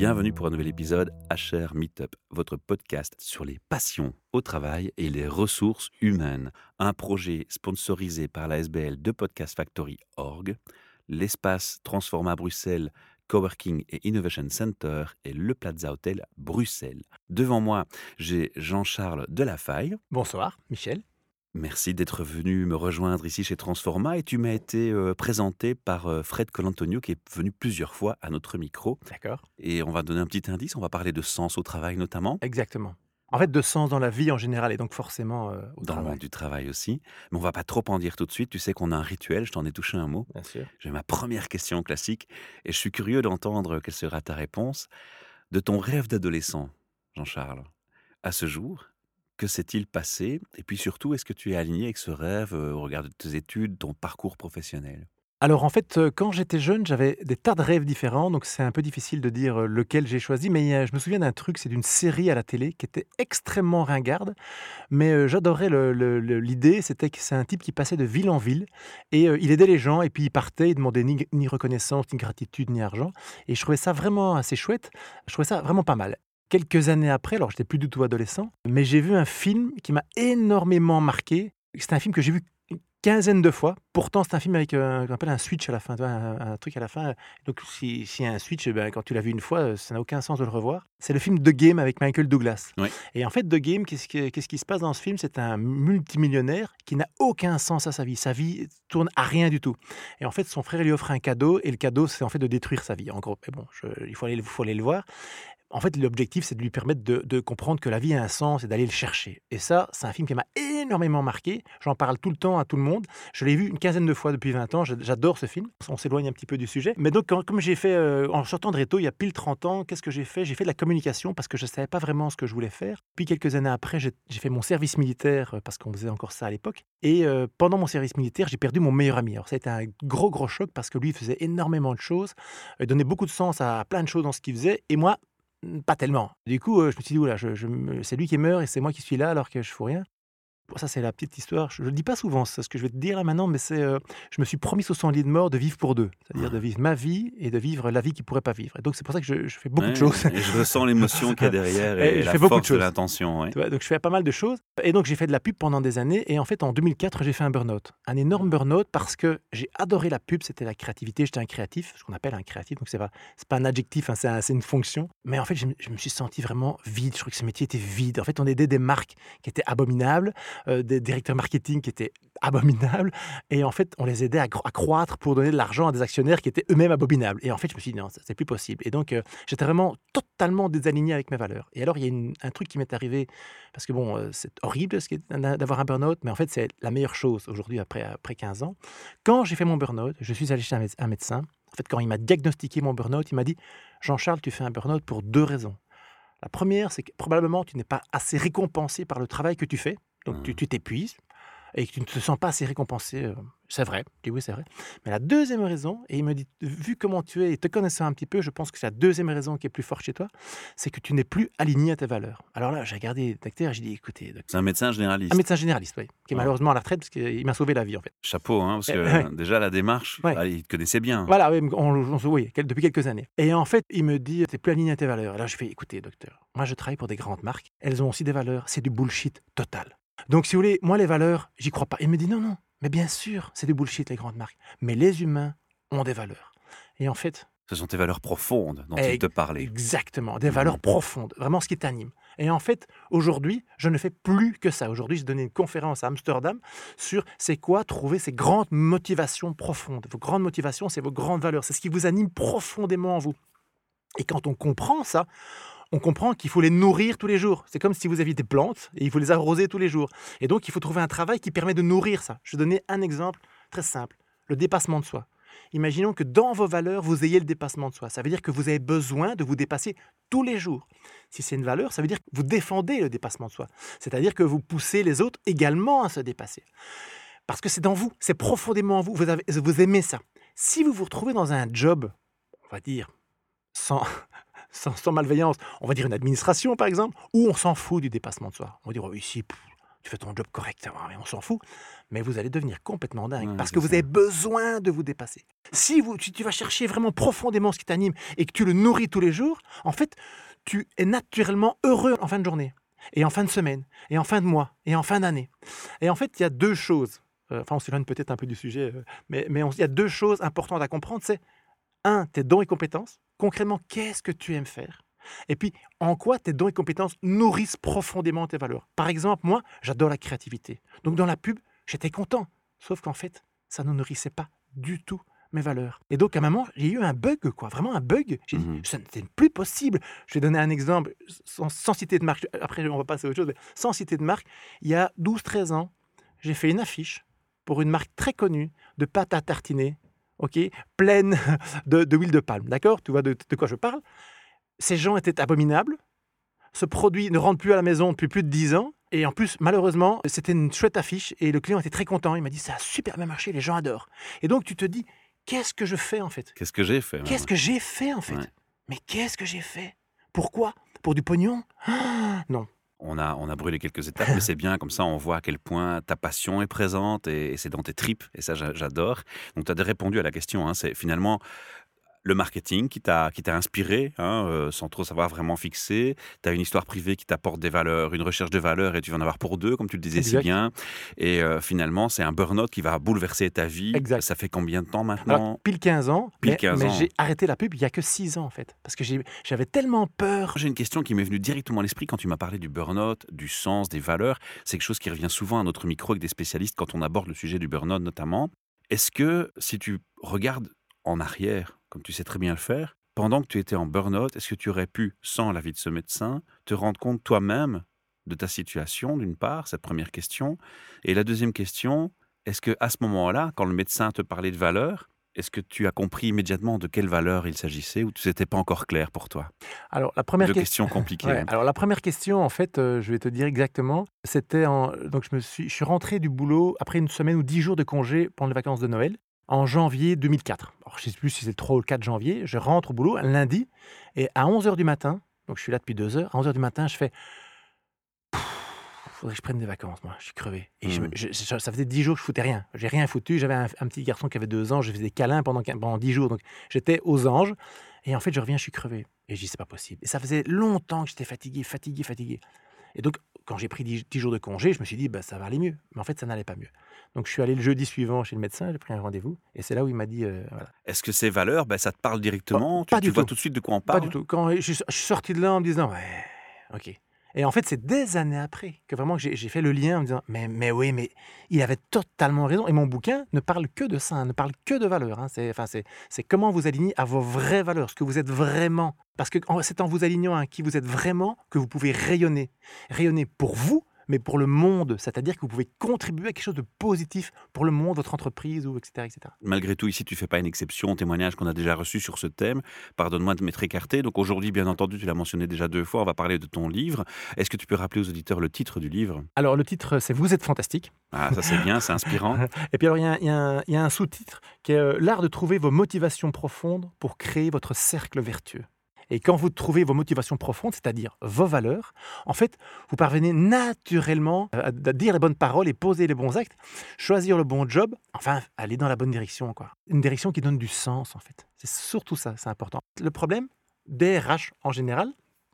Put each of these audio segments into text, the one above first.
Bienvenue pour un nouvel épisode HR Meetup, votre podcast sur les passions au travail et les ressources humaines. Un projet sponsorisé par la SBL de Podcast Factory Org, l'espace Transforma Bruxelles Coworking et Innovation Center et le Plaza Hotel Bruxelles. Devant moi, j'ai Jean-Charles Delafaille. Bonsoir, Michel. Merci d'être venu me rejoindre ici chez Transforma et tu m'as été euh, présenté par euh, Fred Colantonio qui est venu plusieurs fois à notre micro. D'accord. Et on va donner un petit indice, on va parler de sens au travail notamment. Exactement. En fait, de sens dans la vie en général et donc forcément euh, au dans le monde du travail aussi. Mais on va pas trop en dire tout de suite. Tu sais qu'on a un rituel, je t'en ai touché un mot. Bien sûr. J'ai ma première question classique et je suis curieux d'entendre quelle sera ta réponse. De ton rêve d'adolescent, Jean-Charles, à ce jour, que s'est-il passé? Et puis surtout, est-ce que tu es aligné avec ce rêve euh, au regard de tes études, ton parcours professionnel? Alors en fait, euh, quand j'étais jeune, j'avais des tas de rêves différents, donc c'est un peu difficile de dire euh, lequel j'ai choisi, mais je me souviens d'un truc, c'est d'une série à la télé qui était extrêmement ringarde, mais j'adorais l'idée, c'était que c'est un type qui passait de ville en ville, et il aidait les gens, et puis il partait, il demandait ni, ni reconnaissance, ni gratitude, ni argent, et je trouvais ça vraiment assez chouette, je trouvais ça vraiment pas mal. Quelques années après, alors j'étais plus du tout adolescent, mais j'ai vu un film qui m'a énormément marqué. C'est un film que j'ai vu une quinzaine de fois. Pourtant, c'est un film avec euh, qu'on appelle un switch à la fin, un, un truc à la fin. Donc, si- s'il y a un switch, eh ben, quand tu l'as vu une fois, euh, ça n'a aucun sens de le revoir. C'est le film The Game avec Michael Douglas. Oui. Et en fait, The Game, qu'est-ce qui, qu'est-ce qui se passe dans ce film? C'est un multimillionnaire qui n'a aucun sens à sa vie. Sa vie tourne à rien du tout. Et en fait, son frère lui offre un cadeau, et le cadeau, c'est en fait de détruire sa vie, en gros. Mais bon, je- il faut aller, faut aller le voir. En fait, l'objectif, c'est de lui permettre de, comprendre que la vie a un sens et d'aller le chercher. Et ça, c'est un film qui m'a énormément marqué. J'en parle tout le temps à tout le monde. Je l'ai vu une quinzaine de fois depuis 20 ans. J'adore ce film. On s'éloigne un petit peu du sujet. Mais donc, comme j'ai fait, euh, en sortant de Réto, il y a pile 30 ans, qu'est-ce que j'ai fait? J'ai fait de la communication parce que je ne savais pas vraiment ce que je voulais faire. Puis quelques années après, j'ai fait mon service militaire euh, parce qu'on faisait encore ça à l'époque. Et euh, pendant mon service militaire, j'ai perdu mon meilleur ami. Alors, ça a été un gros, gros choc parce que lui, faisait énormément de choses. Il donnait beaucoup de sens à plein de choses dans ce qu'il faisait. Et moi, Pas tellement. Du coup, euh, je me suis dit, oula, c'est lui qui meurt et c'est moi qui suis là alors que je fous rien. Bon, ça, c'est la petite histoire. Je ne le dis pas souvent, c'est ce que je vais te dire là maintenant, mais c'est, euh, je me suis promis sur son lit de mort de vivre pour deux. C'est-à-dire de vivre ma vie et de vivre la vie qu'il ne pourrait pas vivre. Et donc, c'est pour ça que je, je fais beaucoup de choses. Et je ressens l'émotion qu'il y a derrière Et et, je la fais beaucoup de force de, choses. l'intention. ouais. Donc je fais pas mal de choses. Et donc j'ai fait de la pub pendant des années. Et en fait, en 2004, j'ai fait un burn-out. Un énorme burn-out parce que j'ai adoré la pub. C'était la créativité. J'étais un créatif, ce qu'on appelle un créatif. Donc c'est pas, c'est pas un adjectif, hein, c'est, un- c'est une fonction. Mais en fait, je, me- je me suis senti vraiment vide. Je trouvais que ce métier était vide. En fait, on aidait des marques qui étaient abominables, euh, des directeurs marketing qui étaient abominables. Et en fait, on les aidait à, cro- à croître pour donner de l'argent à des actionnaires qui étaient eux-mêmes abominables. Et en fait, je me suis dit, non, c'est plus possible. Et donc, euh, j'étais vraiment totalement désaligné avec mes valeurs. Et alors, il y a une- un truc qui m'est arrivé, parce que bon, euh, c'est horrible d'avoir un burn-out, mais en fait, c'est la meilleure chose aujourd'hui, après, après 15 ans. Quand j'ai fait mon burn-out, je suis allé chez un, un médecin. En fait, quand il m'a diagnostiqué mon burn-out, il m'a dit Jean-Charles, tu fais un burn-out pour deux raisons. La première, c'est que probablement tu n'es pas assez récompensé par le travail que tu fais. Donc, tu Mhm. tu t'épuises et que tu ne te sens pas assez récompensé. euh, C'est vrai. Je dis oui, c'est vrai. Mais la deuxième raison, et il me dit, vu comment tu es et te connaissant un petit peu, je pense que c'est la deuxième raison qui est plus forte chez toi, c'est que tu n'es plus aligné à tes valeurs. Alors là, j'ai regardé le docteur et j'ai dit, écoutez, C'est un médecin généraliste. un médecin généraliste, oui, qui est Ouais. malheureusement à la retraite parce qu'il m'a sauvé la vie en fait. Chapeau, hein, parce Eh, que déjà la démarche, Ouais. ah, il te connaissait bien. Voilà, oui, on, on se voit quel- depuis quelques années. Et en fait, il me dit, t'es plus aligné à tes valeurs. Et là, je fais, écoutez, docteur, moi je travaille pour des grandes marques, elles ont aussi des valeurs, c'est du bullshit total. Donc, si vous voulez, moi, les valeurs, j'y crois pas. Il me dit, non, non, mais bien sûr, c'est du bullshit, les grandes marques. Mais les humains ont des valeurs. Et en fait, Ce sont tes valeurs profondes dont il te parlait. Exactement, des valeurs profondes, vraiment ce qui t'anime. Et en fait, aujourd'hui, je ne fais plus que ça. Aujourd'hui, j'ai donné une conférence à Amsterdam sur c'est quoi trouver ces grandes motivations profondes. Vos grandes motivations, c'est vos grandes valeurs, c'est ce qui vous anime profondément en vous. Et quand on comprend ça, on comprend qu'il faut les nourrir tous les jours. C'est comme si vous aviez des plantes et il faut les arroser tous les jours. Et donc, il faut trouver un travail qui permet de nourrir ça. Je vais donner un exemple très simple, le dépassement de soi. Imaginons que dans vos valeurs, vous ayez le dépassement de soi. Ça veut dire que vous avez besoin de vous dépasser tous les jours. Si c'est une valeur, ça veut dire que vous défendez le dépassement de soi. C'est-à-dire que vous poussez les autres également à se dépasser. Parce que c'est dans vous, c'est profondément en vous. Vous, vous aimez ça. Si vous vous retrouvez dans un job, on va dire, sans, sans, sans malveillance, on va dire une administration par exemple, où on s'en fout du dépassement de soi. On va dire, oh, ici, pff, tu fais ton job correctement, mais on s'en fout. Mais vous allez devenir complètement dingue Ouais, parce que vous avez besoin de vous dépasser. Si vous, tu, tu vas chercher vraiment profondément ce qui t'anime et que tu le nourris tous les jours, en fait, tu es naturellement heureux en fin de journée, et en fin de semaine, et en fin de mois, et en fin d'année. Et en fait, il y a deux choses. euh, Enfin, on s'éloigne peut-être un peu du sujet, euh, mais, mais on- il y a deux choses importantes à comprendre. C'est un, tes dons et compétences. Concrètement, qu'est-ce que tu aimes faire? Et puis, en quoi tes dons et compétences nourrissent profondément tes valeurs? Par exemple, moi, j'adore la créativité. Donc, dans la pub, j'étais content. Sauf qu'en fait, ça ne nourrissait pas du tout mes valeurs. Et donc, à un moment, j'ai eu un bug, quoi, vraiment un bug. J'ai dit, Mhm. ça n'était plus possible. Je vais donner un exemple, sans, sans citer de marque. Après, on va passer à autre chose, mais sans citer de marque. Il y a 12-13 ans, j'ai fait une affiche pour une marque très connue de pâte à tartiner, ok, pleine de, de huile de palme. D'accord? Tu vois de, de quoi je parle? Ces gens étaient abominables. Ce produit ne rentre plus à la maison depuis plus de 10 ans. Et en plus, malheureusement, c'était une chouette affiche et le client était très content. Il m'a dit ça a super bien marché, les gens adorent. Et donc, tu te dis qu'est-ce que je fais en fait? Qu'est-ce que j'ai fait Qu'est-ce même que j'ai fait en fait? Ouais. Mais qu'est-ce que j'ai fait? Pourquoi? Pour du pognon? Ah, Non. On a, on a brûlé quelques étapes, mais c'est bien, comme ça on voit à quel point ta passion est présente et, c'est dans tes tripes, et ça j'a- j'adore. Donc tu as répondu à la question, hein, c'est finalement le marketing qui t'a qui t'a inspiré, hein, euh, sans trop savoir vraiment fixer. Tu as une histoire privée qui t'apporte des valeurs, une recherche de valeurs, et tu vas en avoir pour deux, comme tu le disais si bien. Et euh, finalement, c'est un burn-out qui va bouleverser ta vie. Exact. Ça fait combien de temps Alors, maintenant pile 15 ans, Pile mais, 15 mais ans. j'ai arrêté la pub il y a que 6 ans en fait. Parce que j'ai- j'avais tellement peur. J'ai une question qui m'est venue directement à l'esprit quand tu m'as parlé du burn-out, du sens, des valeurs. C'est quelque chose qui revient souvent à notre micro avec des spécialistes quand on aborde le sujet du burn-out notamment. Est-ce que si tu regardes en arrière, comme tu sais très bien le faire, pendant que tu étais en burn-out, est-ce que tu aurais pu, sans l'avis de ce médecin, te rendre compte toi-même de ta situation, d'une part, cette première question. Et la deuxième question, est-ce que à ce moment-là, quand le médecin te parlait de valeurs, est-ce que tu as compris immédiatement de quelle valeur il s'agissait ou c'était pas encore clair pour toi? Alors la première Deux question. questions compliquées. Ouais, hein. alors la première question, en fait, euh, je vais te dire exactement. C'était en donc je me suis, je suis rentré du boulot après une semaine ou dix jours de congé pendant les vacances de Noël en janvier 2004. Alors je sais plus si c'est le 3 ou le 4 janvier. Je rentre au boulot un lundi et à 11 h du matin, donc je suis là depuis deux heures. À 11 h du matin, je fais. Faudrait que je prenne des vacances, moi. Je suis crevé. Et je me- je- je- ça faisait dix jours que je foutais rien. J'ai rien foutu. J'avais un, un petit garçon qui avait deux ans. Je faisais des câlins pendant, pendant dix jours. Donc j'étais aux anges. Et en fait, je reviens, je suis crevé. Et je dis, c'est pas possible. Et ça faisait longtemps que j'étais fatigué, fatigué, fatigué. Et donc, quand j'ai pris 10, jours de congé, je me suis dit, bah, ça va aller mieux. Mais en fait, ça n'allait pas mieux. Donc, je suis allé le jeudi suivant chez le médecin, j'ai pris un rendez-vous. Et c'est là où il m'a dit, euh, voilà. Est-ce que ces valeurs, ben, ça te parle directement? Pas Tu, du tu vois tout. tout de suite de quoi on Pas parle du tout. Quand je suis sorti de là en me disant, ouais, ok. Et en fait, c'est des années après que vraiment j'ai fait le lien en me disant, mais, mais oui, mais il avait totalement raison. Et mon bouquin ne parle que de ça, ne parle que de valeurs. hein. C'est enfin, comment vous alignez à vos vraies valeurs, ce que vous êtes vraiment. Parce que c'est en vous alignant à qui vous êtes vraiment que vous pouvez rayonner. Rayonner pour vous, mais pour le monde. C'est-à-dire que vous pouvez contribuer à quelque chose de positif pour le monde, votre entreprise, ou etc. etc. Malgré tout, ici, tu fais pas une exception au témoignage qu'on a déjà reçu sur ce thème. Pardonne-moi de m'être écarté. Donc aujourd'hui, bien entendu, tu l'as mentionné déjà deux fois, on va parler de ton livre. Est-ce que tu peux rappeler aux auditeurs le titre du livre? Alors, le titre, c'est Vous êtes fantastique. Ah, ça c'est bien, c'est inspirant. Et puis alors, il y a un- il y, a un- il y a un sous-titre qui est euh, l'art de trouver vos motivations profondes pour créer votre cercle vertueux. Et quand vous trouvez vos motivations profondes, c'est-à-dire vos valeurs, en fait, vous parvenez naturellement à, à dire les bonnes paroles et poser les bons actes, choisir le bon job, enfin, aller dans la bonne direction, quoi. Une direction qui donne du sens, en fait. C'est surtout ça, c'est important. Le problème des RH en général,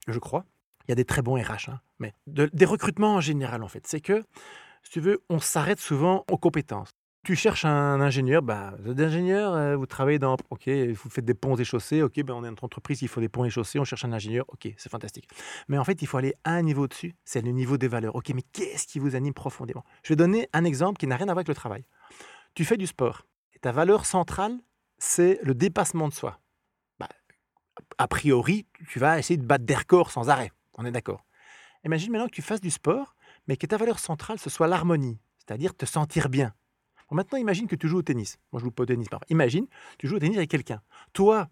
je crois, il y a des très bons RH, hein, mais de- des recrutements en général, en fait, c'est que si tu veux, on s'arrête souvent aux compétences. Tu cherches un ingénieur, bah, vous êtes ingénieur, euh, vous travaillez dans, ok, vous faites des ponts et chaussées, ok, ben on est notre entreprise, il faut des ponts et chaussées, on cherche un ingénieur, ok, c'est fantastique. Mais en fait, il faut aller un niveau au-dessus, c'est le niveau des valeurs. Ok, mais qu'est-ce qui vous anime profondément? Je vais donner un exemple qui n'a rien à voir avec le travail. Tu fais du sport, et ta valeur centrale, c'est le dépassement de soi. Bah, a priori, tu vas essayer de battre des records sans arrêt, on est d'accord. Imagine maintenant que tu fasses du sport, mais que ta valeur centrale, ce soit l'harmonie, c'est-à-dire te sentir bien. Maintenant, imagine que tu joues au tennis. Moi, je joue pas au tennis. Imagine, tu joues au tennis avec quelqu'un. Toi,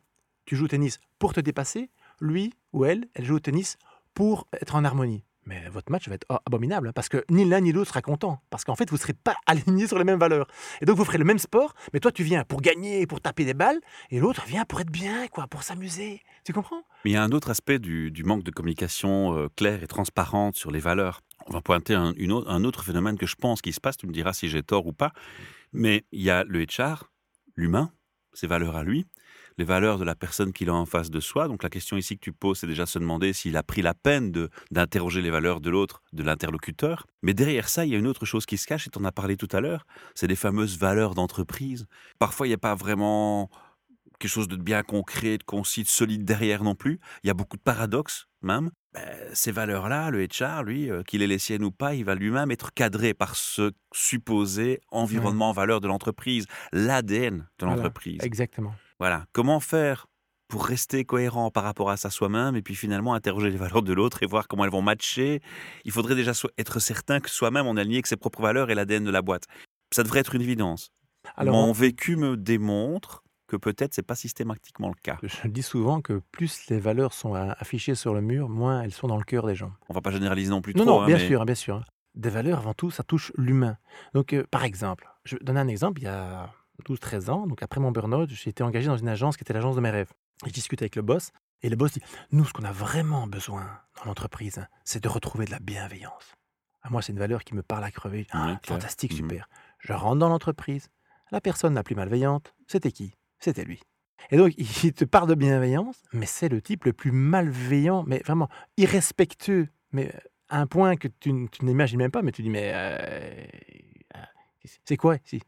tu joues au tennis pour te dépasser. Lui ou elle, elle joue au tennis pour être en harmonie. Mais votre match va être abominable, hein, parce que ni l'un ni l'autre sera content. Parce qu'en fait, vous ne serez pas alignés sur les mêmes valeurs. Et donc, vous ferez le même sport, mais toi, tu viens pour gagner, pour taper des balles, et l'autre vient pour être bien, quoi, pour s'amuser. Tu comprends? Il y a un autre aspect du, du manque de communication euh, claire et transparente sur les valeurs. On va pointer un, autre, phénomène que je pense qui se passe, tu me diras si j'ai tort ou pas, mais il y a le HR, l'humain, ses valeurs à lui, les valeurs de la personne qu'il a en face de soi. Donc la question ici que tu poses, c'est déjà se demander s'il a pris la peine d'interroger les valeurs de l'autre, de l'interlocuteur. Mais derrière ça, il y a une autre chose qui se cache, et tu en as parlé tout à l'heure, c'est les fameuses valeurs d'entreprise. Parfois, il n'y a pas vraiment quelque chose de bien concret, de concis, de solide derrière non plus. Il y a beaucoup de paradoxes même. Ben, ces valeurs-là, le HR, lui, euh, qu'il ait les siennes ou pas, il va lui-même être cadré par ce supposé environnement, valeur de l'entreprise, l'ADN de Voilà, l'entreprise. Exactement. Voilà. Comment faire pour rester cohérent par rapport à ça soi-même et puis finalement interroger les valeurs de l'autre et voir comment elles vont matcher? Il faudrait déjà so- être certain que soi-même on est aligné avec ses propres valeurs et l'ADN de la boîte. Ça devrait être une évidence. Alors, Mon vécu me démontre que peut-être c'est pas systématiquement le cas. je dis souvent que plus les valeurs sont affichées sur le mur, moins elles sont dans le cœur des gens. On va pas généraliser non plus Non, trop. non, hein, bien mais- sûr, hein, bien sûr. hein. Des valeurs, avant tout, ça touche l'humain. Donc, euh, par exemple, je vais donner un exemple. Il y a 12-13 ans, donc après mon burn-out, j'ai été engagé dans une agence qui était l'agence de mes rêves. Et je discute avec le boss, et le boss dit Nous, ce qu'on a vraiment besoin dans l'entreprise, c'est de retrouver de la bienveillance. À moi, c'est une valeur qui me parle à crever. Ah, fantastique, Mhm. super. Je rentre dans l'entreprise, la personne la plus malveillante, c'était qui? C'était lui. Et donc, il te parle de bienveillance, mais c'est le type le plus malveillant, mais vraiment irrespectueux, mais à un point que tu, n'imagines même pas, mais tu dis, mais euh, euh, c'est quoi? C'est-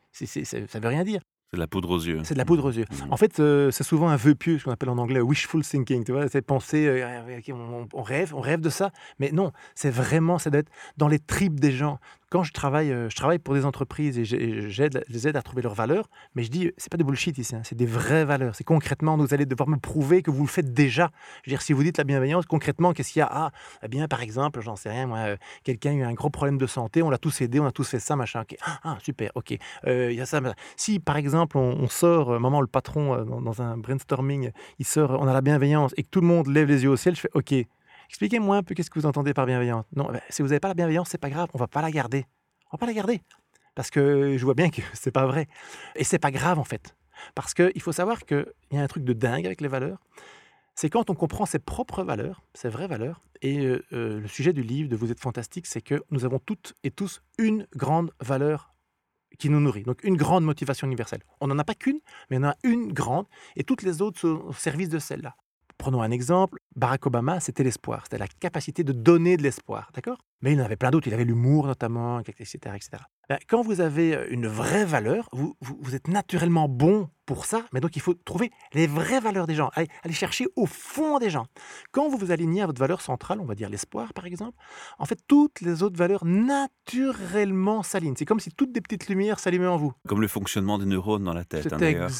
Ça veut rien dire. C'est de la poudre aux yeux. C'est de la poudre aux yeux. En fait, euh, c'est souvent un vœu pieux, ce qu'on appelle en anglais wishful thinking. Tu vois, c'est penser, euh, on, on rêve, on rêve de ça, mais non, c'est vraiment, c'est d'être dans les tripes des gens. Quand je travaille, euh, je travaille pour des entreprises et j'ai- j'aide, je les aide à trouver leurs valeurs, mais je dis, c'est pas de bullshit ici, hein, c'est des vraies valeurs. C'est concrètement, vous allez devoir me prouver que vous le faites déjà. Je veux dire, si vous dites la bienveillance, concrètement, qu'est-ce qu'il y a? Ah, eh bien, par exemple, j'en sais rien, moi, euh, quelqu'un a eu un gros problème de santé, on l'a tous aidé, on a tous fait ça, machin. ok. Ah, ah, super, ok. Euh, Il y a ça. Si, par exemple, on, on sort, euh, maman, le patron, euh, dans, dans un brainstorming, il sort, on a la bienveillance et que tout le monde lève les yeux au ciel, je fais OK. Expliquez-moi un peu qu'est-ce que vous entendez par bienveillance. Non, ben, si vous n'avez pas la bienveillance, c'est pas grave, on va pas la garder. On va pas la garder. Parce que je vois bien que c'est pas vrai. Et c'est pas grave, en fait. Parce qu'il faut savoir qu'il y a un truc de dingue avec les valeurs. C'est quand on comprend ses propres valeurs, ses vraies valeurs. Et euh, euh, le sujet du livre de Vous êtes fantastique, c'est que nous avons toutes et tous une grande valeur qui nous nourrit. Donc une grande motivation universelle. On n'en a pas qu'une, mais on en a une grande, et toutes les autres sont au service de celle-là. Prenons un exemple, Barack Obama, c'était l'espoir, c'était la capacité de donner de l'espoir, d'accord? Mais il en avait plein d'autres, il avait l'humour notamment, etc. etc. Ben, quand vous avez une vraie valeur, vous, vous, vous êtes naturellement bon pour ça, mais donc il faut trouver les vraies valeurs des gens, aller, chercher au fond des gens. Quand vous vous alignez à votre valeur centrale, on va dire l'espoir par exemple, en fait toutes les autres valeurs naturellement s'alignent. C'est comme si toutes des petites lumières s'allumaient en vous. Comme le fonctionnement des neurones dans la tête. hein, C'est d'ailleurs.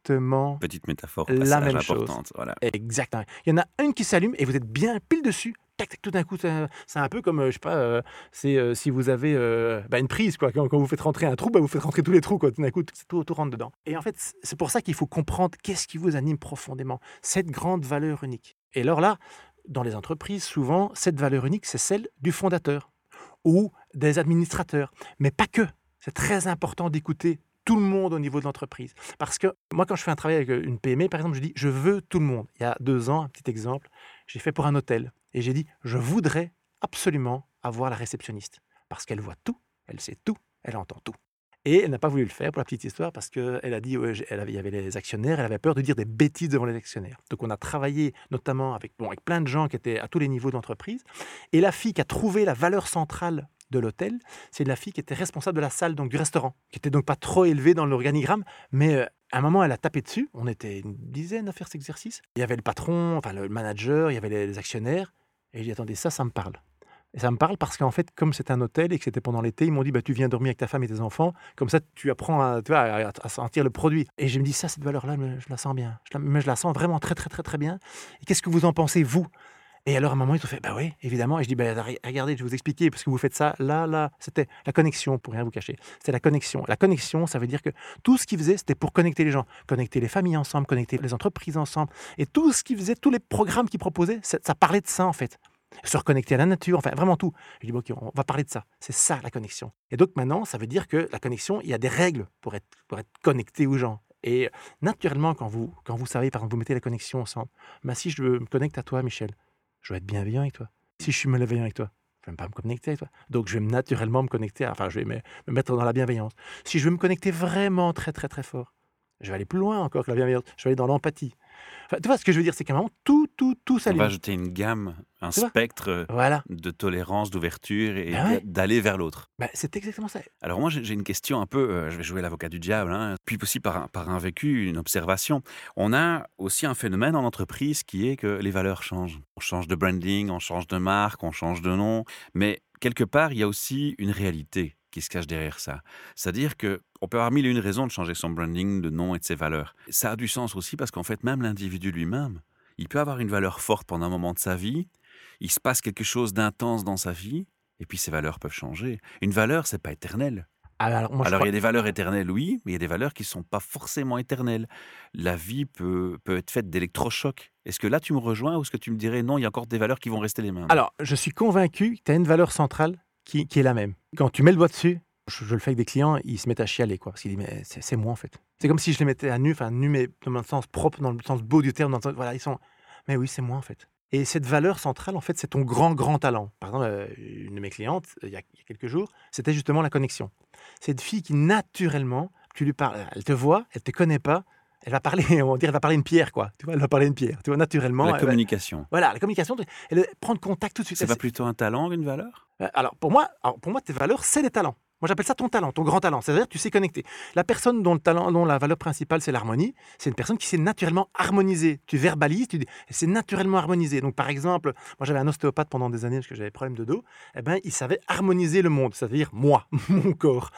Exactement Petite métaphore, la même chose. Voilà. Exactement. Il y en a une qui s'allume et vous êtes bien pile dessus. Tac, tac, tout d'un coup, c'est un peu comme, euh, je sais pas, euh, c'est euh, si vous avez bah, une prise, quoi. Quand, quand vous faites rentrer un trou, bah, vous faites rentrer tous les trous, quoi. Tout d'un coup, tout, tout rentre dedans. Et en fait, c'est pour ça qu'il faut comprendre qu'est-ce qui vous anime profondément, cette grande valeur unique. Et alors là, dans les entreprises, souvent, cette valeur unique, c'est celle du fondateur ou des administrateurs. Mais pas que. C'est très important d'écouter tout le monde au niveau de l'entreprise. Parce que moi, quand je fais un travail avec une PME, par exemple, je dis, je veux tout le monde. Il y a deux ans, un petit exemple, j'ai fait pour un hôtel. Et j'ai dit, je voudrais absolument avoir la réceptionniste. Parce qu'elle voit tout, elle sait tout, elle entend tout. Et elle n'a pas voulu le faire pour la petite histoire parce qu'elle a dit, il y avait les actionnaires, elle avait peur de dire des bêtises devant les actionnaires. Donc on a travaillé notamment avec, bon, avec plein de gens qui étaient à tous les niveaux de l'entreprise. Et la fille qui a trouvé la valeur centrale de l'hôtel, c'est la fille qui était responsable de la salle, donc du restaurant, qui était donc pas trop élevée dans l'organigramme, mais euh, à un moment elle a tapé dessus. On était une dizaine à faire cet exercice. Il y avait le patron, enfin le manager, il y avait les, actionnaires, et j'ai attendez ça, ça me parle. Et ça me parle parce qu'en fait, comme c'est un hôtel et que c'était pendant l'été, ils m'ont dit bah, tu viens dormir avec ta femme et tes enfants, comme ça tu apprends à, à, à sentir le produit. Et je me dis ça, cette valeur-là, je la sens bien. Je la, mais je la sens vraiment très, très, très, très bien. Et qu'est-ce que vous en pensez, vous? Et alors, à un moment, ils ont fait, bah oui, évidemment. Et je dis, bah, regardez, je vais vous expliquer, parce que vous faites ça, là, là. C'était la connexion, pour rien vous cacher. C'était la connexion. La connexion, ça veut dire que tout ce qu'ils faisaient, c'était pour connecter les gens, connecter les familles ensemble, connecter les entreprises ensemble. Et tout ce qu'ils faisaient, tous les programmes qu'ils proposaient, ça, ça parlait de ça, en fait. Se reconnecter à la nature, enfin, vraiment tout. Je dis, bon, ok, on va parler de ça. C'est ça, la connexion. Et donc, maintenant, ça veut dire que la connexion, il y a des règles pour être, pour être connecté aux gens. Et naturellement, quand vous, quand vous savez, par exemple, vous mettez la connexion ensemble, bah, si je me connecte à toi, Michel, je vais être bienveillant avec toi. Si je suis malveillant avec toi, vais pas me connecter avec toi. Donc, je vais naturellement me connecter, enfin, je vais me mettre dans la bienveillance. Si je veux me connecter vraiment très, très, très fort, je vais aller plus loin encore que la bienveillance. Je vais aller dans l'empathie. Enfin, tu vois, ce que je veux dire, c'est qu'à un moment, tout, tout, tout On s'allume. va ajouter une gamme, un Tu spectre euh, Voilà. de tolérance, d'ouverture et Ben ouais. d'aller vers l'autre. Bah, c'est exactement ça. Alors moi, j'ai j'ai une question un peu, euh, je vais jouer l'avocat du diable, hein, puis aussi par un, par un vécu, une observation. On a aussi un phénomène en entreprise qui est que les valeurs changent. On change de branding, on change de marque, on change de nom, mais quelque part, il y a aussi une réalité qui se cache derrière ça. C'est-à-dire que on peut avoir mille et une raisons de changer son branding, de nom et de ses valeurs. Ça a du sens aussi parce qu'en fait, même l'individu lui-même, il peut avoir une valeur forte pendant un moment de sa vie, il se passe quelque chose d'intense dans sa vie, et puis ces valeurs peuvent changer. Une valeur, c'est pas éternel. Ah, Alors, moi, il y a des valeurs éternelles, oui, mais il y a des valeurs qui ne sont pas forcément éternelles. La vie peut, peut être faite d'électrochocs. Est-ce que là, tu me rejoins ou est-ce que tu me dirais non, il y a encore des valeurs qui vont rester les mêmes? Alors, je suis convaincu que tu as une valeur centrale qui, est la même. Quand tu mets le doigt dessus, je, le fais avec des clients, ils se mettent à chialer, quoi. Parce qu'ils disent, mais c'est moi, en fait. C'est comme si je les mettais à nu, enfin, nu, mais dans le sens propre, dans le sens beau du terme. Dans le sens- voilà, ils sont. Mais oui, c'est moi, en fait. Et cette valeur centrale, en fait, c'est ton grand, grand talent. Par exemple, euh, une de mes clientes, euh, il y a, quelques jours, c'était justement la connexion. Cette fille qui, naturellement, tu lui parles, elle te voit, elle te connaît pas, elle va parler, on va dire, elle va parler une pierre, quoi. Tu vois, elle va parler une pierre. Tu vois, naturellement. La va- communication. voilà, la communication, elle prendre contact tout de suite. C'est pas plutôt un talent qu'une valeur? Euh, Alors pour moi, alors pour moi, tes valeurs, c'est les talents. Moi, j'appelle ça ton talent, ton grand talent. C'est-à-dire tu sais connecter. La personne dont le talent, dont la valeur principale, c'est l'harmonie, c'est une personne qui sait naturellement harmoniser. Tu verbalises, tu dis, c'est naturellement harmonisé. Donc, par exemple, moi, j'avais un ostéopathe pendant des années parce que j'avais des problèmes de dos. Eh ben, il savait harmoniser le monde, c'est-à-dire moi, mon corps.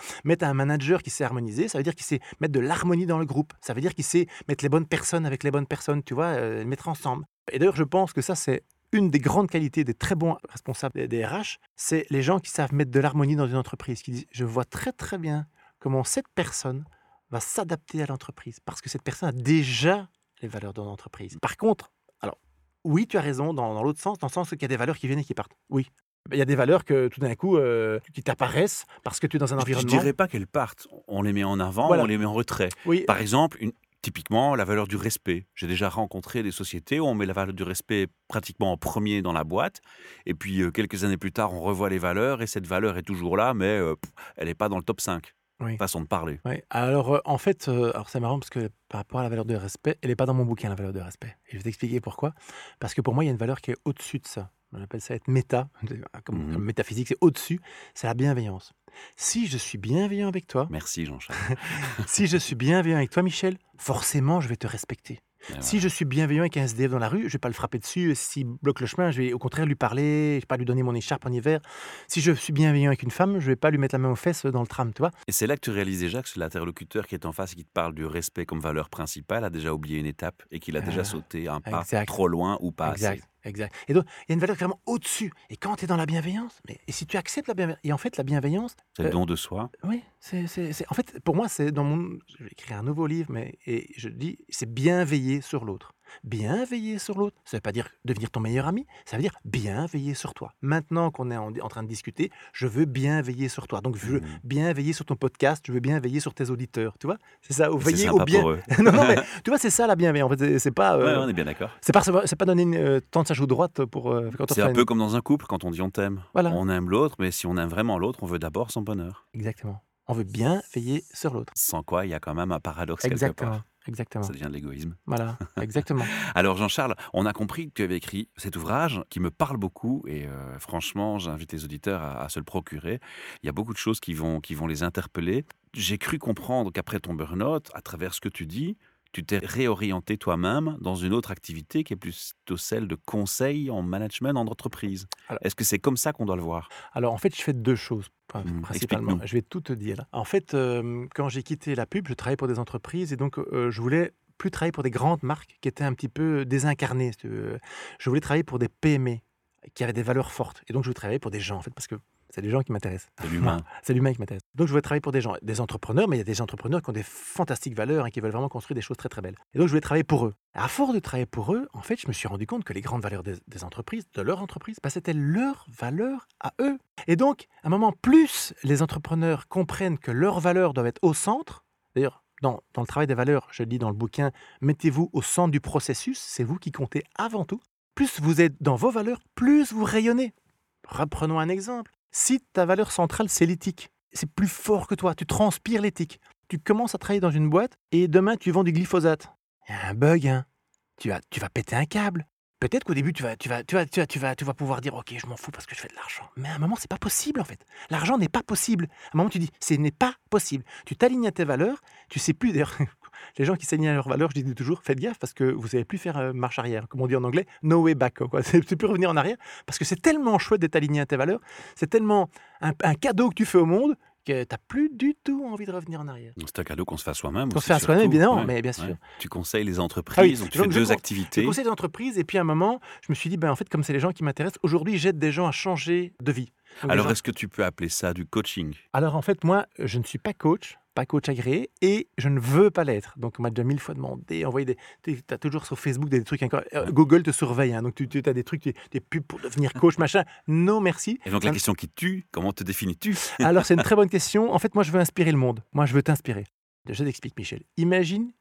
As un manager qui sait harmoniser, ça veut dire qu'il sait mettre de l'harmonie dans le groupe. Ça veut dire qu'il sait mettre les bonnes personnes avec les bonnes personnes, tu vois, euh, mettre ensemble. Et d'ailleurs, je pense que ça, c'est une des grandes qualités des très bons responsables des- RH, c'est les gens qui savent mettre de l'harmonie dans une entreprise, qui disent je vois très très bien comment cette personne va s'adapter à l'entreprise parce que cette personne a déjà les valeurs de l'entreprise. Par contre, alors oui, tu as raison dans, dans l'autre sens, dans le sens qu'il y a des valeurs qui viennent et qui partent. Oui. Il y a des valeurs que tout d'un coup euh, qui t'apparaissent parce que tu es dans un Je- Je environnement. dirais pas qu'elles partent. On les met en avant, Voilà. on les met en retrait. Oui, Par exemple, une- typiquement la valeur du respect. J'ai déjà rencontré des sociétés où on met la valeur du respect pratiquement en premier dans la boîte, et puis euh, quelques années plus tard, on revoit les valeurs, et cette valeur est toujours là, mais euh, pff, elle n'est pas dans le top 5. Oui. Façon de parler. Ouais. Alors, euh, en fait, alors c'est marrant parce que par rapport à la valeur de respect, elle n'est pas dans mon bouquin, la valeur de respect. Et je vais t'expliquer pourquoi. Parce que pour moi, il y a une valeur qui est au-dessus de ça. On appelle ça être méta, comme, Mhm. comme métaphysique, c'est au-dessus. C'est la bienveillance. Si je suis bienveillant avec toi, Merci Jean-Charles. si je suis bienveillant avec toi, Michel, forcément, je vais te respecter. Si je suis bienveillant avec un SDF dans la rue, je vais pas le frapper dessus. S'il bloque le chemin, je vais au contraire lui parler, je vais pas lui donner mon écharpe en hiver. Si je suis bienveillant avec une femme, je vais pas lui mettre la main aux fesses dans le tram, tu vois. Et c'est là que tu réalises déjà que l'interlocuteur qui est en face et qui te parle du respect comme valeur principale a déjà oublié une étape et qu'il a déjà Ah, sauté un pas exact. trop loin ou pas assez. Exact. Et donc, il y a une valeur vraiment au-dessus. Et quand tu es dans la bienveillance, mais, et si tu acceptes la bienveillance, et en fait, la bienveillance, C'est le Euh, don de soi. oui, c'est, en fait, pour moi, c'est dans mon. Je vais écrire un nouveau livre, mais et je dis, c'est bien veiller sur l'autre. Bien veiller sur l'autre, ça ne veut pas dire devenir ton meilleur ami, ça veut dire bien veiller sur toi. Maintenant qu'on est en, en train de discuter, je veux bien veiller sur toi. Donc, je veux Mhm. bien veiller sur ton podcast, je veux bien veiller sur tes auditeurs, tu vois? C'est ça, veiller au bien. pour eux. non, non, mais tu vois, c'est ça la bienveillance. En fait, c'est- pas. Ouais, euh, on est bien d'accord. c'est pas, donner une, euh, tendre sa joue droite pour. euh, quand on C'est un une- peu comme dans un couple quand on dit on t'aime. Voilà. On aime l'autre, mais si on aime vraiment l'autre, on veut d'abord son bonheur. Exactement. On veut bien veiller sur l'autre. Sans quoi, il y a quand même un paradoxe quelque Exactement. part. Exactement. Ça devient de l'égoïsme. Voilà. Exactement. Alors Jean-Charles, on a compris que tu avais écrit cet ouvrage qui me parle beaucoup et euh, franchement, j'invite les auditeurs à, à se le procurer. Il y a beaucoup de choses qui vont, qui vont les interpeller. J'ai cru comprendre qu'après ton burn-out, à travers ce que tu dis, tu t'es réorienté toi-même dans une autre activité qui est plutôt celle de conseil en management en entreprise. Est-ce que c'est comme ça qu'on doit le voir? Alors, en fait, je fais deux choses, Hmm, principalement. Je vais tout te dire. En fait, euh, quand j'ai quitté la pub, je travaillais pour des entreprises et donc euh, je voulais plus travailler pour des grandes marques qui étaient un petit peu désincarnées. si. Je voulais travailler pour des PME qui avaient des valeurs fortes. Et donc, je voulais travailler pour des gens, en fait, parce que c'est des gens qui m'intéressent. C'est l'humain. C'est l'humain qui m'intéresse. Donc, je voulais travailler pour des gens, des entrepreneurs, mais il y a des entrepreneurs qui ont des fantastiques valeurs et qui veulent vraiment construire des choses très, très belles. Et donc, je voulais travailler pour eux. À force de travailler pour eux, en fait, je me suis rendu compte que les grandes valeurs des, des entreprises, de leur entreprise, bah, c'était leurs valeurs à eux. Et donc, à un moment, plus les entrepreneurs comprennent que leurs valeurs doivent être au centre, d'ailleurs, dans, dans le travail des valeurs, je le dis dans le bouquin, mettez-vous au centre du processus, c'est vous qui comptez avant tout. Plus vous êtes dans vos valeurs, plus vous rayonnez. Reprenons un exemple. Si ta valeur centrale, c'est l'éthique, c'est plus fort que toi, tu transpires l'éthique. Tu commences à travailler dans une boîte et demain tu vends du glyphosate. Il y a un bug, hein. Tu vas, tu vas péter un câble. Peut-être qu'au début, tu vas, tu, vas, tu, vas, tu, vas, pouvoir dire Ok, je m'en fous parce que je fais de l'argent. Mais à un moment, c'est pas possible en fait. L'argent n'est pas possible. À un moment, tu dis Ce n'est pas possible. Tu t'alignes à tes valeurs. Tu sais plus, d'ailleurs, les gens qui s'alignent à leurs valeurs, je dis toujours Faites gaffe parce que vous savez plus faire euh, marche arrière. Comme on dit en anglais, no way back. Quoi. C'est plus revenir en arrière parce que c'est tellement chouette d'être aligné à tes valeurs. C'est tellement un, un cadeau que tu fais au monde que tu n'as plus du tout envie de revenir en arrière. C'est un cadeau qu'on se fait à soi-même. Qu'on se fait à soi-même, évidemment, mais bien sûr. Ouais. Tu conseilles les entreprises, donc tu fais deux activités. Je conseille les entreprises, et puis à un moment, je me suis dit, ben, en fait, comme c'est les gens qui m'intéressent, aujourd'hui, j'aide des gens à changer de vie. Donc, Alors, gens... est-ce que tu peux appeler ça du coaching? Alors, en fait, moi, je ne suis pas coach, pas coach agréé, et je ne veux pas l'être. Donc, on m'a déjà mille fois demandé, envoyé des... Tu as toujours sur Facebook des trucs encore... Euh, Google te surveille, hein, donc tu, tu as des trucs, des pubs pour devenir coach, machin. Non, merci. Et donc, la question qui tue, comment te définis-tu? Alors, c'est une très bonne question. En fait, moi, je veux inspirer le monde. Moi, je veux t'inspirer. Je t'explique, Michel. Imagine,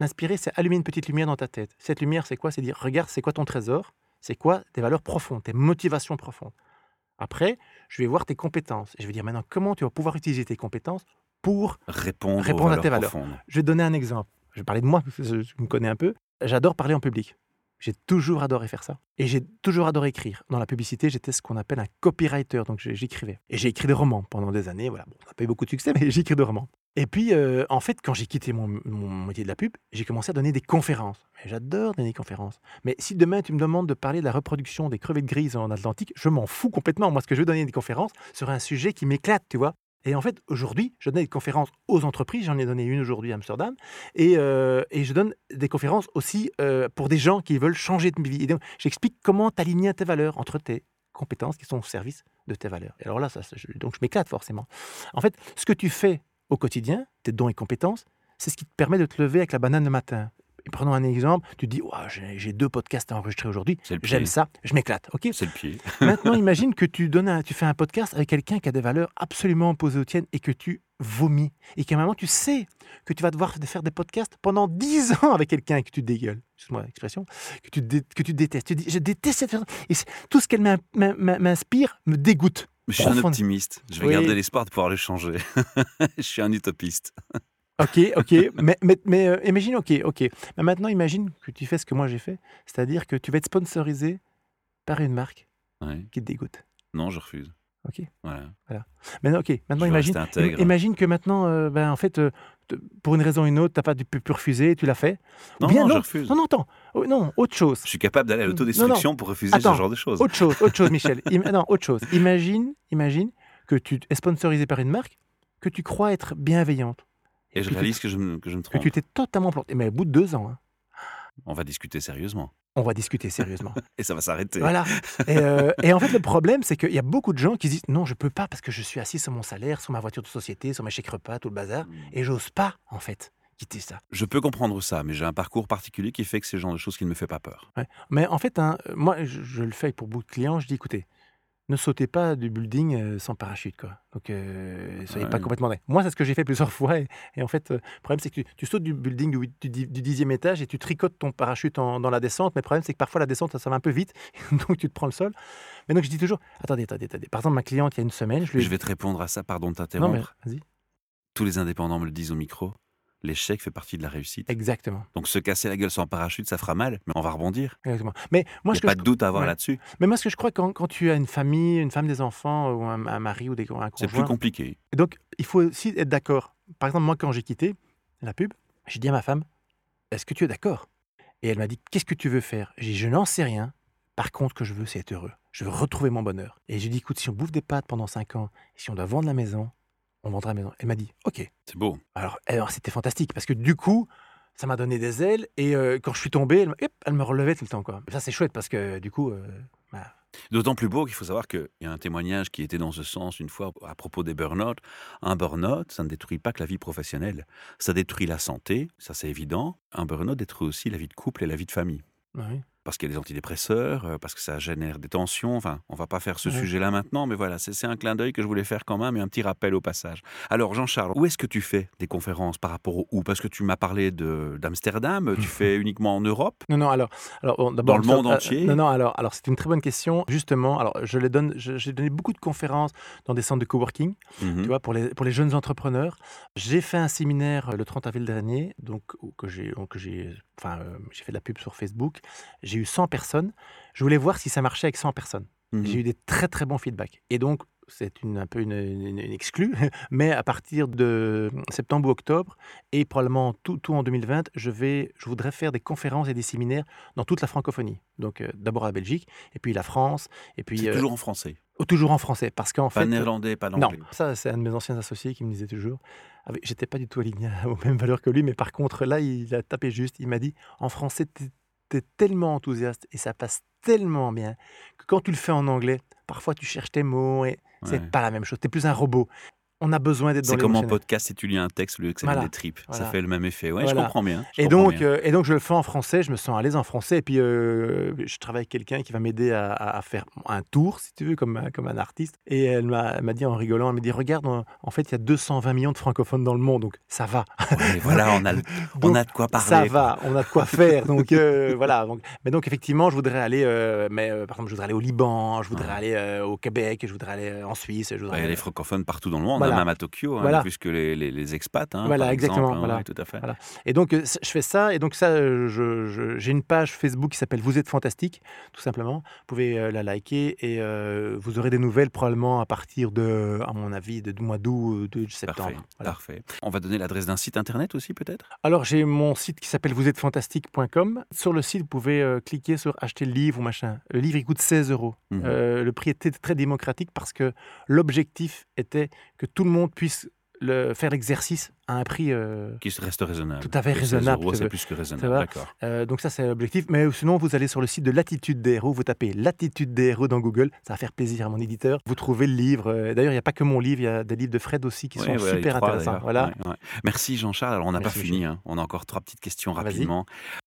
l'inspirer, c'est allumer une petite lumière dans ta tête. Cette lumière, c'est quoi? C'est dire, regarde, c'est quoi ton trésor? C'est quoi tes valeurs profondes, tes motivations profondes? Après, je vais voir tes compétences. Et je vais dire maintenant comment tu vas pouvoir utiliser tes compétences pour répondre, répondre à tes valeurs. Profondes. Je vais te donner un exemple. Je vais parler de moi, parce que je, je me connais un peu. J'adore parler en public. J'ai toujours adoré faire ça. Et j'ai toujours adoré écrire. Dans la publicité, j'étais ce qu'on appelle un copywriter, donc j'écrivais. Et j'ai écrit des romans pendant des années. Voilà, bon, on n'a pas eu beaucoup de succès, mais j'ai écrit des romans. Et puis, euh, en fait, quand j'ai quitté mon, mon, métier de la pub, j'ai commencé à donner des conférences. J'adore donner des conférences. Mais si demain tu me demandes de parler de la reproduction des crevettes grises en Atlantique, je m'en fous complètement. Moi, ce que je veux donner des conférences sur un sujet qui m'éclate, tu vois. Et en fait, aujourd'hui, je donne des conférences aux entreprises. J'en ai donné une aujourd'hui à Amsterdam. Et, euh, et, je donne des conférences aussi euh, pour des gens qui veulent changer de vie. J'explique comment t'aligner à tes valeurs entre tes compétences qui sont au service de tes valeurs. Et alors là, ça, je, donc je m'éclate forcément. En fait, ce que tu fais au quotidien, tes dons et compétences, c'est ce qui te permet de te lever avec la banane le matin. Prenons un exemple, tu dis oh, j'ai deux podcasts à enregistrer aujourd'hui, j'aime ça, je m'éclate. ok? C'est le pied. Maintenant, imagine que tu, donnes un, tu fais un podcast avec quelqu'un qui a des valeurs absolument opposées aux tiennes et que tu vomis. Et qu'à un moment, tu sais que tu vas devoir faire des podcasts pendant 10 ans avec quelqu'un que tu dégueules, excuse-moi l'expression, que tu, dé, que tu détestes. Tu dis je déteste cette personne. Et tout ce qu'elle m'inspire me dégoûte. Je suis un optimiste. Je vais oui. garder l'espoir de pouvoir le changer. je suis un utopiste. Ok, ok, mais, mais, mais euh, imagine, ok, ok. Mais maintenant, imagine que tu fais ce que moi j'ai fait, c'est-à-dire que tu vas être sponsorisé par une marque ouais. qui te dégoûte. Non, je refuse. Ok. Voilà. voilà. Maintenant, ok. Maintenant, imagine, imagine que maintenant, euh, ben, en fait, euh, pour une raison ou une autre, t'as pas pu, pu refuser, tu l'as fait. Non, bien, non, non, je refuse. Non, non, attends. Oh, non, autre chose. Je suis capable d'aller à l'autodestruction pour refuser attends, ce genre de choses. Autre chose, autre chose, Michel. Non, autre chose. Imagine, imagine que tu es sponsorisé par une marque que tu crois être bienveillante. Et, et je réalise que je, me, que je me trompe. Que tu t'es totalement planté. Mais au bout de deux ans. Hein. On va discuter sérieusement. On va discuter sérieusement. et ça va s'arrêter. Voilà. Et, euh, et, en fait, le problème, c'est qu'il y a beaucoup de gens qui disent non, je peux pas parce que je suis assis sur mon salaire, sur ma voiture de société, sur mes chèques repas, tout le bazar, Mmh. et j'ose pas, en fait, quitter ça. Je peux comprendre ça, mais j'ai un parcours particulier qui fait que c'est le genre de choses qui ne me fait pas peur. Ouais. Mais en fait, hein, moi, je, je, le fais pour beaucoup de clients. Je dis écoutez, ne sautez pas du building euh, sans parachute, quoi. Donc, euh, soyez ouais. pas complètement dingue. Moi, c'est ce que j'ai fait plusieurs fois. Et, et en fait, euh, le problème, c'est que tu, tu, sautes du building du, du, du, dixième étage et tu tricotes ton parachute en, dans la descente. Mais le problème, c'est que parfois, la descente, ça, ça va un peu vite. donc, tu te prends le sol. Mais donc, je dis toujours attendez, attendez, attendez. Par exemple, ma cliente, il y a une semaine, je lui. Je vais te répondre à ça, pardon de t'interrompre. Vas-y. Tous les indépendants me le disent au micro. L'échec fait partie de la réussite. Exactement. Donc se casser la gueule sans parachute, ça fera mal, mais on va rebondir. Exactement. Mais moi, Il n'y a pas de doute à avoir ouais. là-dessus. Mais moi, ce que je crois, quand, quand, tu as une famille, une femme, des enfants, ou un, un mari ou des, un conjoint... C'est plus compliqué. Donc, il faut aussi être d'accord. Par exemple, moi, quand j'ai quitté la pub, j'ai dit à ma femme, est-ce que tu es d'accord? Et elle m'a dit, qu'est-ce que tu veux faire? J'ai dit, je n'en sais rien. Par contre, ce que je veux, c'est être heureux. Je veux retrouver mon bonheur. Et j'ai dit, écoute, si on bouffe des pâtes pendant 5 ans, si on doit vendre la maison, on vendra la maison. Elle m'a dit, OK. C'est beau. Alors, alors c'était fantastique parce que du coup, ça m'a donné des ailes et euh, quand je suis tombé, elle, hop, elle, me relevait tout le temps. Quoi. Ça, c'est chouette parce que du coup. Euh, bah... D'autant plus beau qu'il faut savoir qu'il y a un témoignage qui était dans ce sens une fois à propos des burn-out. Un burn-out, ça ne détruit pas que la vie professionnelle. Ça détruit la santé, ça c'est évident. Un burn-out détruit aussi la vie de couple et la vie de famille. Oui. Parce qu'il y a des antidépresseurs, euh, parce que ça génère des tensions. Enfin, on va pas faire ce Ouais. sujet-là maintenant, mais voilà, c'est un clin d'œil que je voulais faire quand même et un petit rappel au passage. Alors, Jean-Charles, où est-ce que tu fais des conférences par rapport au où? Parce que tu m'as parlé d'Amsterdam, tu fais uniquement en Europe? Non, non, alors, alors bon, d'abord, le monde euh, entier? Non, non, alors, alors c'est une très bonne question. Justement, alors je les donne, j'ai donné beaucoup de conférences dans des centres de coworking, Mhm. tu vois, pour les, pour les jeunes entrepreneurs. J'ai fait un séminaire euh, le 30 avril dernier, donc que j'ai, enfin, euh, fait de la pub sur Facebook. J'ai eu 100 personnes. Je voulais voir si ça marchait avec 100 personnes. Mhm. J'ai eu des très très bons feedbacks. Et donc, c'est une, un peu une, une- une exclue, mais à partir de septembre ou octobre, et probablement tout, tout en 2020, je, vais, je voudrais faire des conférences et des séminaires dans toute la francophonie. Donc, euh, d'abord la Belgique, et puis la France, et puis euh, toujours en français, oh, toujours en français. Parce qu'en pas fait. néerlandais, pas Non, d'anglais. ça, c'est un de mes anciens associés qui me disait toujours. Ah J'étais pas du tout aligné aux mêmes valeurs que lui, mais par contre, là, il a tapé juste. Il m'a dit en français, tu es tellement enthousiaste et ça passe tellement bien que quand tu le fais en anglais, parfois tu cherches tes mots et c'est pas la même chose. Tu es plus un robot. On a besoin d'être dans C'est comme en podcast si tu lis un texte au lieu que ça Voilà, des tripes. Ça fait le même effet. Ouais, je Voilà. comprends bien. je Et comprends donc, bien. euh, et donc, je le fais en français, je me sens à l'aise en français. Et puis, euh, je travaille avec quelqu'un qui va m'aider à, faire un tour, si tu veux, comme, un- comme un artiste. Et elle m'a dit en rigolant, elle m'a dit, regarde, en, en fait, il y a 220 millions de francophones dans le monde, donc ça va. Ouais, voilà, on a, le- on a de quoi parler. Ça va, on a de quoi faire. Donc euh, voilà. Donc, mais donc effectivement, je voudrais aller, mais par exemple, je voudrais aller au Liban, je voudrais Ouais. aller au Québec, je voudrais aller en Suisse, je voudrais. Ouais, aller- les francophones partout dans le monde, Voilà. Même à Tokyo, hein, Voilà. plus que les, les- les expats. hein, Voilà, par exemple, exactement, hein, voilà. tout à fait. Et donc, euh, je fais ça. Et donc, ça, euh, j'ai une page Facebook qui s'appelle Vous êtes fantastique, tout simplement. Vous pouvez euh, la liker et euh, vous aurez des nouvelles probablement à partir de, à mon avis, de, du mois d'août, euh, de septembre. Parfait, parfait. On va donner l'adresse d'un site internet aussi, peut-être? Alors, j'ai mon site qui s'appelle vous êtes fantastique.com. Sur le site, vous pouvez euh, cliquer sur acheter le livre ou machin. Le livre, il coûte 16 euros. Mhm. Euh, le prix était très démocratique parce que l'objectif était que tout le monde puisse le, faire l'exercice à un prix. euh, Qui reste raisonnable. Tout à fait Et 16 raisonnable, C'est plus que raisonnable, d'accord. euh, donc ça, c'est l'objectif. Mais sinon, vous allez sur le site de Latitude des héros, vous tapez Latitude des héros dans Google, ça va faire plaisir à mon éditeur. Vous trouvez le livre. Euh, D'ailleurs, il n'y a pas que mon livre, il y a des livres de Fred aussi qui Ouais, sont ouais, super trois, intéressants. Voilà. Ouais. Merci Jean-Charles. Alors, on n'a pas fini. hein. On a encore trois petites questions rapidement.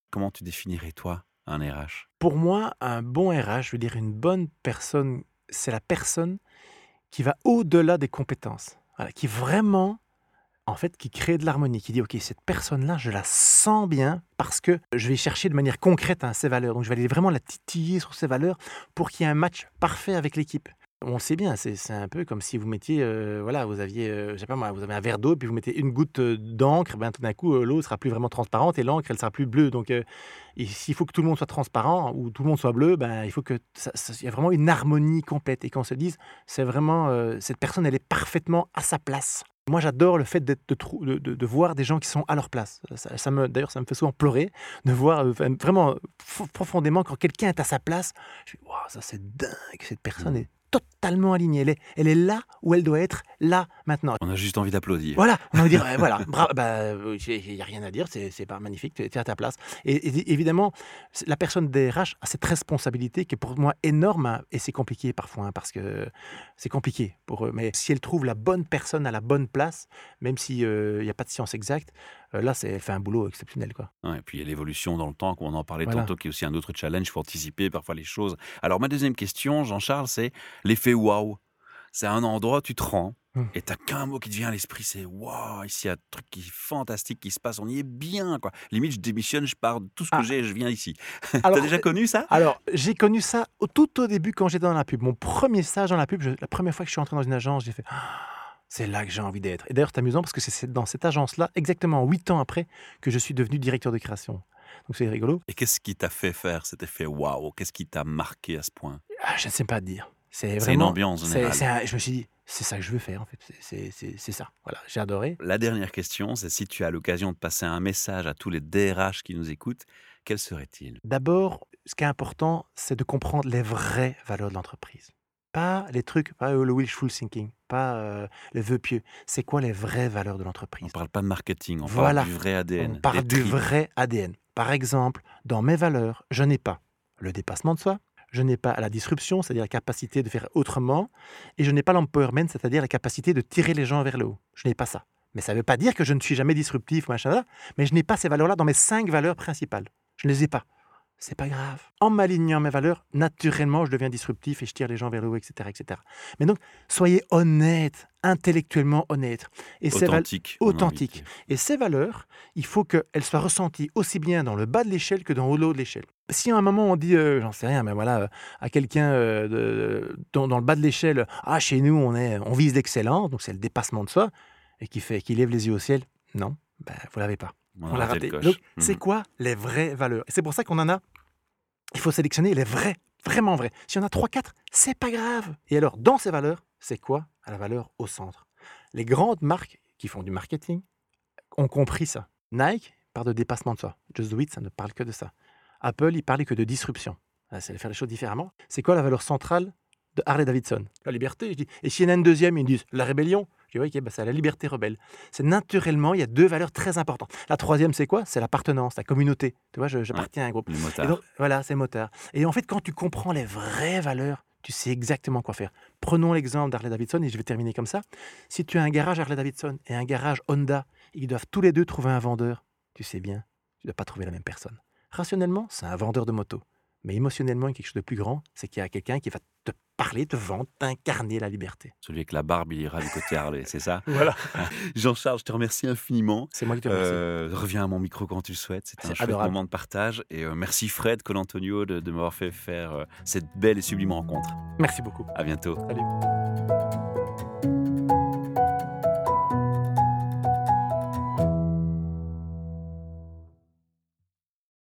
Comment tu définirais, toi, un RH Pour moi, un bon RH, je veux dire une bonne personne, c'est la personne qui va au-delà des compétences, Qui vraiment, en fait, qui crée de l'harmonie, qui dit, OK, cette personne-là, je la sens bien parce que je vais chercher de manière concrète hein, ses valeurs. Donc, je vais aller vraiment la titiller sur ses valeurs pour qu'il y ait un match parfait avec l'équipe. On le sait bien, c'est un peu comme si vous mettiez, euh, voilà, vous aviez, euh, je sais pas moi, vous avez un verre d'eau, puis vous mettez une goutte euh, d'encre, ben tout d'un coup, euh, l'eau sera plus vraiment transparente et l'encre, elle sera plus bleue. Donc, euh, s'il faut que tout le monde soit transparent ou tout le monde soit bleu, ben, il faut que ça- ça- il y a vraiment une harmonie complète et qu'on se dise, c'est vraiment cette personne, elle est parfaitement à sa place. Moi, j'adore le fait de, voir des gens qui sont à leur place. Ça, ça me, d'ailleurs, ça me fait souvent pleurer de voir vraiment profondément quand quelqu'un est à sa place. Je dis, ça c'est dingue. Cette personne est totalement alignée. Elle est, elle est là où elle doit être, là, maintenant. On a juste envie d'applaudir. Voilà, on va dire, voilà, bravo, bah, il n'y a rien à dire, c'est pas magnifique, tu es à ta place. Et, et évidemment, la personne des RH a cette responsabilité qui est pour moi énorme, hein, et c'est compliqué parfois, hein, parce que c'est compliqué pour eux. Mais si elle trouve la bonne personne à la bonne place, même s'il n'y a pas de science exacte, euh, là, c'est- elle fait un boulot exceptionnel. Quoi. Ouais, et puis il y a l'évolution dans le temps, comme on en parlait Voilà. tantôt, qui est aussi un autre challenge. Il faut anticiper parfois les choses. Alors, ma deuxième question, Jean-Charles, c'est l'effet waouh. C'est un endroit, tu te rends, Hmm. et t'as qu'un mot qui te vient à l'esprit, c'est waouh, ici il y a un truc qui est fantastique qui se passe, on y est bien, quoi. Limite, je démissionne, je pars de tout ce que Ah. j'ai, je viens ici. T'as déjà connu ça? Alors, j'ai connu ça au, tout au début quand j'étais dans la pub. Mon premier stage dans la pub, je- la première fois que je suis entré dans une agence, j'ai fait Ah, c'est là que j'ai envie d'être. Et d'ailleurs, c'est amusant parce que c'est dans cette agence-là, exactement huit ans après, que je suis devenu directeur de création. Donc c'est rigolo. Et qu'est-ce qui t'a fait faire cet effet waouh? Qu'est-ce qui t'a marqué à ce point? Ah, je ne sais pas te dire. C'est C'est une vraiment. ambiance générale. c'est un- je me suis dit, c'est ça que je veux faire en fait. C'est- ça. Voilà, j'ai adoré. La dernière question, c'est si tu as l'occasion de passer un message à tous les DRH qui nous écoutent, quel serait-il? D'abord, ce qui est important, c'est de comprendre les vraies valeurs de l'entreprise. Pas les trucs, pas euh, le wishful thinking, pas euh, les vœux pieux. C'est quoi les vraies valeurs de On l'entreprise parle pas de marketing, on Voilà. parle du vrai ADN. On parle du vrai ADN. Par exemple, dans mes valeurs, je n'ai pas le dépassement de soi, je n'ai pas la disruption, c'est-à-dire la capacité de faire autrement, et je n'ai pas l'empowerment, c'est-à-dire la capacité de tirer les gens vers le haut. Je n'ai pas ça. Mais ça ne veut pas dire que je ne suis jamais disruptif, machin, mais je n'ai pas ces valeurs-là dans mes cinq valeurs principales. Je ne les ai pas. C'est pas grave. En m'alignant mes valeurs, naturellement, je deviens disruptif et je tire les gens vers le haut, etc., etc. Mais donc, soyez honnête, intellectuellement honnête. Et authentique. Authentique. Et ces valeurs, il faut qu'elles soient ressenties aussi bien dans le bas de l'échelle que dans le haut de l'échelle. Si à un moment on dit, euh, j'en sais rien, mais voilà, euh, à quelqu'un euh, dans, le bas de l'échelle, ah chez nous on est, on vise l'excellence, donc c'est le dépassement de soi, et qui fait, qui lève les yeux au ciel, non, ben, vous l'avez pas. On, l'a raté. Donc c'est mmh. quoi les vraies valeurs? Et c'est pour ça qu'on en a il faut sélectionner les vrais, vraiment vrais. Si on a 3, 4, c'est pas grave. Et alors, dans ces valeurs, c'est quoi la valeur au centre? Les grandes marques qui font du marketing ont compris ça. Nike parle de dépassement de soi. Just Do It, ça ne parle que de ça. Apple, il parlait que de disruption. C'est faire les choses différemment. C'est quoi la valeur centrale de Harley Davidson? La liberté, je dis. Et une deuxième, ils disent la rébellion. Bah, c'est la liberté rebelle. C'est naturellement, il y a deux valeurs très importantes. La troisième, c'est quoi? C'est l'appartenance, la communauté. Tu vois, j'appartiens à un groupe. voilà, c'est motard. Et en fait, quand tu comprends les vraies valeurs, tu sais exactement quoi faire. Prenons l'exemple d'Harley Davidson et je vais terminer comme ça. Si tu as un garage Harley Davidson et un garage Honda, ils doivent tous les deux trouver un vendeur. Tu sais bien, tu ne dois pas trouver la même personne. Rationnellement, c'est un vendeur de moto. Mais émotionnellement, quelque chose de plus grand, c'est qu'il y a quelqu'un qui va te parler, te vendre, t'incarner la liberté. Celui avec la barbe, il ira du côté Harley, c'est ça Voilà. Jean-Charles, je te remercie infiniment. C'est moi qui te remercie. Euh, reviens à mon micro quand tu le souhaites. C'est un chouette moment de partage. Et euh, merci Fred Colantonio de, de m'avoir fait faire euh, cette belle et sublime rencontre. Merci beaucoup. À bientôt. Salut.